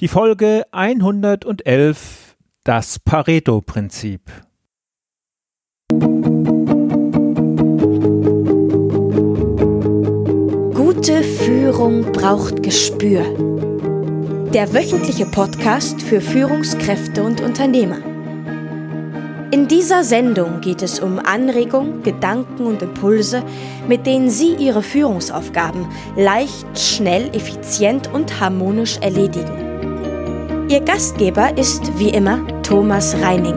Die Folge 111 Das Pareto-Prinzip. Gute Führung braucht Gespür. Der wöchentliche Podcast für Führungskräfte und Unternehmer. In dieser Sendung geht es um Anregungen, Gedanken und Impulse, mit denen Sie Ihre Führungsaufgaben leicht, schnell, effizient und harmonisch erledigen. Ihr Gastgeber ist wie immer Thomas Reining.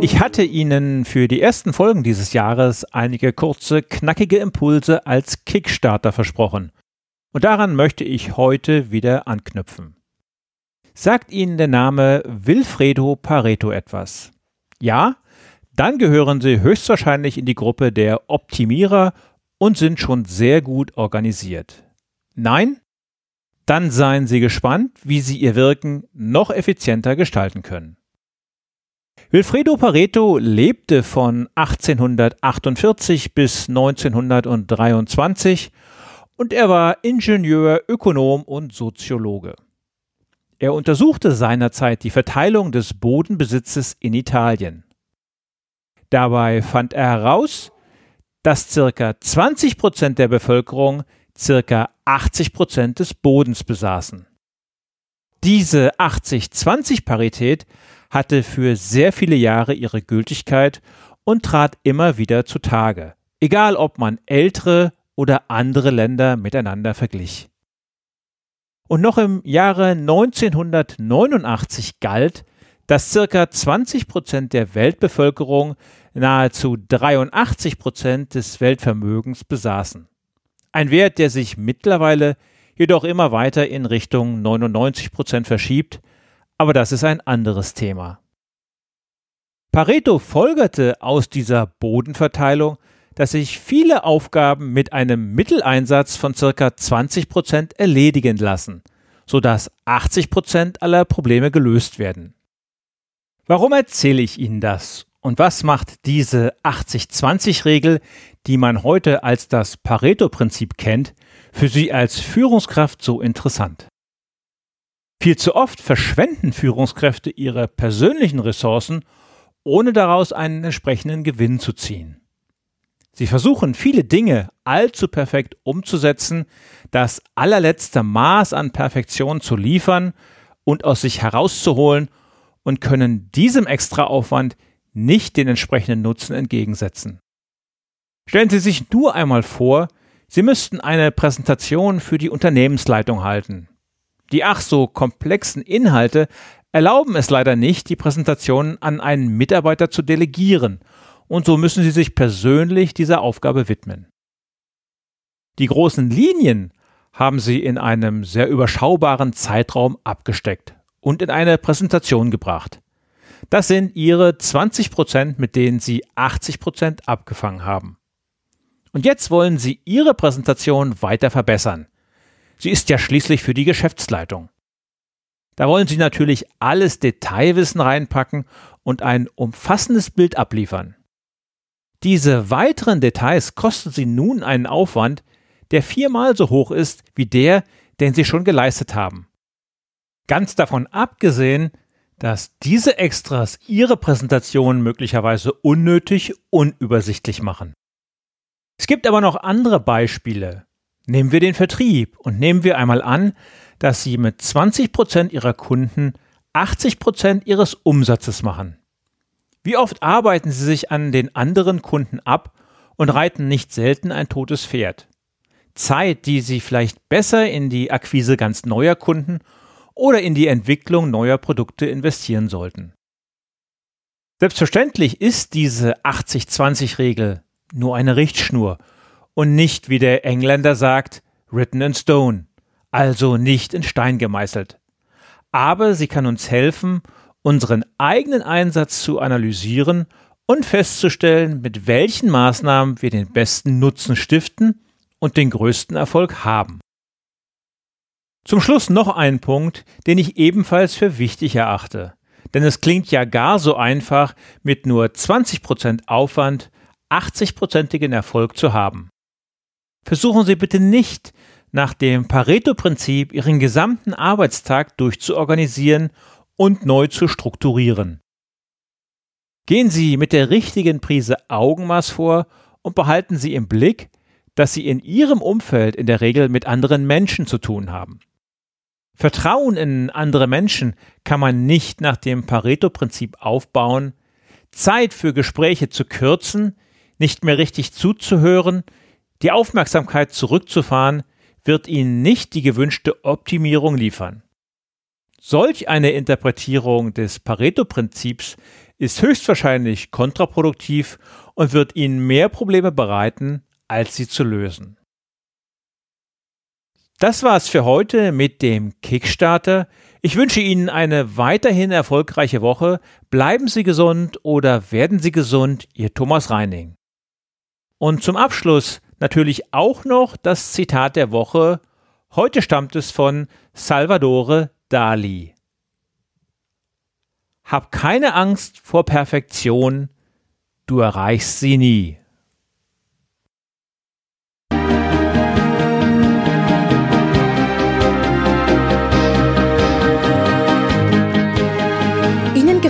Ich hatte Ihnen für die ersten Folgen dieses Jahres einige kurze, knackige Impulse als Kickstarter versprochen. Und daran möchte ich heute wieder anknüpfen. Sagt Ihnen der Name Wilfredo Pareto etwas? Ja? Dann gehören Sie höchstwahrscheinlich in die Gruppe der Optimierer und sind schon sehr gut organisiert. Nein? Dann seien Sie gespannt, wie Sie Ihr Wirken noch effizienter gestalten können. Wilfredo Pareto lebte von 1848 bis 1923 und er war Ingenieur, Ökonom und Soziologe. Er untersuchte seinerzeit die Verteilung des Bodenbesitzes in Italien. Dabei fand er heraus, dass circa 20 Prozent der Bevölkerung circa 80 Prozent des Bodens besaßen. Diese 80-20-Parität hatte für sehr viele Jahre ihre Gültigkeit und trat immer wieder zutage, egal ob man ältere oder andere Länder miteinander verglich. Und noch im Jahre 1989 galt, dass circa 20 Prozent der Weltbevölkerung nahezu 83 Prozent des Weltvermögens besaßen. Ein Wert, der sich mittlerweile jedoch immer weiter in Richtung 99 Prozent verschiebt, aber das ist ein anderes Thema. Pareto folgerte aus dieser Bodenverteilung, dass sich viele Aufgaben mit einem Mitteleinsatz von circa 20 Prozent erledigen lassen, sodass 80 Prozent aller Probleme gelöst werden. Warum erzähle ich Ihnen das? Und was macht diese 80-20-Regel, die man heute als das Pareto-Prinzip kennt, für Sie als Führungskraft so interessant? Viel zu oft verschwenden Führungskräfte ihre persönlichen Ressourcen, ohne daraus einen entsprechenden Gewinn zu ziehen. Sie versuchen viele Dinge allzu perfekt umzusetzen, das allerletzte Maß an Perfektion zu liefern und aus sich herauszuholen und können diesem Extraaufwand nicht den entsprechenden Nutzen entgegensetzen. Stellen Sie sich nur einmal vor, Sie müssten eine Präsentation für die Unternehmensleitung halten. Die ach so komplexen Inhalte erlauben es leider nicht, die Präsentation an einen Mitarbeiter zu delegieren und so müssen sie sich persönlich dieser Aufgabe widmen. Die großen Linien haben sie in einem sehr überschaubaren Zeitraum abgesteckt und in eine Präsentation gebracht. Das sind ihre 20 Prozent, mit denen sie 80 Prozent abgefangen haben. Und jetzt wollen sie ihre Präsentation weiter verbessern. Sie ist ja schließlich für die Geschäftsleitung. Da wollen sie natürlich alles Detailwissen reinpacken und ein umfassendes Bild abliefern. Diese weiteren Details kosten Sie nun einen Aufwand, der viermal so hoch ist wie der, den Sie schon geleistet haben. Ganz davon abgesehen, dass diese Extras Ihre Präsentation möglicherweise unnötig unübersichtlich machen. Es gibt aber noch andere Beispiele. Nehmen wir den Vertrieb und nehmen wir einmal an, dass Sie mit 20 Prozent Ihrer Kunden 80 Prozent Ihres Umsatzes machen. Wie oft arbeiten Sie sich an den anderen Kunden ab und reiten nicht selten ein totes Pferd? Zeit, die Sie vielleicht besser in die Akquise ganz neuer Kunden oder in die Entwicklung neuer Produkte investieren sollten. Selbstverständlich ist diese 80-20-Regel nur eine Richtschnur und nicht, wie der Engländer sagt, written in stone, also nicht in Stein gemeißelt. Aber sie kann uns helfen, unseren eigenen Einsatz zu analysieren und festzustellen, mit welchen Maßnahmen wir den besten Nutzen stiften und den größten Erfolg haben. Zum Schluss noch ein Punkt, den ich ebenfalls für wichtig erachte. Denn es klingt ja gar so einfach, mit nur 20% Aufwand 80-prozentigen Erfolg zu haben. Versuchen Sie bitte nicht, nach dem Pareto-Prinzip Ihren gesamten Arbeitstag durchzuorganisieren und neu zu strukturieren. Gehen Sie mit der richtigen Prise Augenmaß vor und behalten Sie im Blick, dass Sie in Ihrem Umfeld in der Regel mit anderen Menschen zu tun haben. Vertrauen in andere Menschen kann man nicht nach dem Pareto-Prinzip aufbauen, Zeit für Gespräche zu kürzen, nicht mehr richtig zuzuhören, die Aufmerksamkeit zurückzufahren, wird Ihnen nicht die gewünschte Optimierung liefern. Solch eine Interpretierung des Pareto-Prinzips ist höchstwahrscheinlich kontraproduktiv und wird Ihnen mehr Probleme bereiten, als sie zu lösen. Das war's für heute mit dem Kickstarter. Ich wünsche Ihnen eine weiterhin erfolgreiche Woche. Bleiben Sie gesund oder werden Sie gesund, Ihr Thomas Reining. Und zum Abschluss natürlich auch noch das Zitat der Woche. Heute stammt es von Salvadore Dali. Hab keine Angst vor Perfektion, du erreichst sie nie.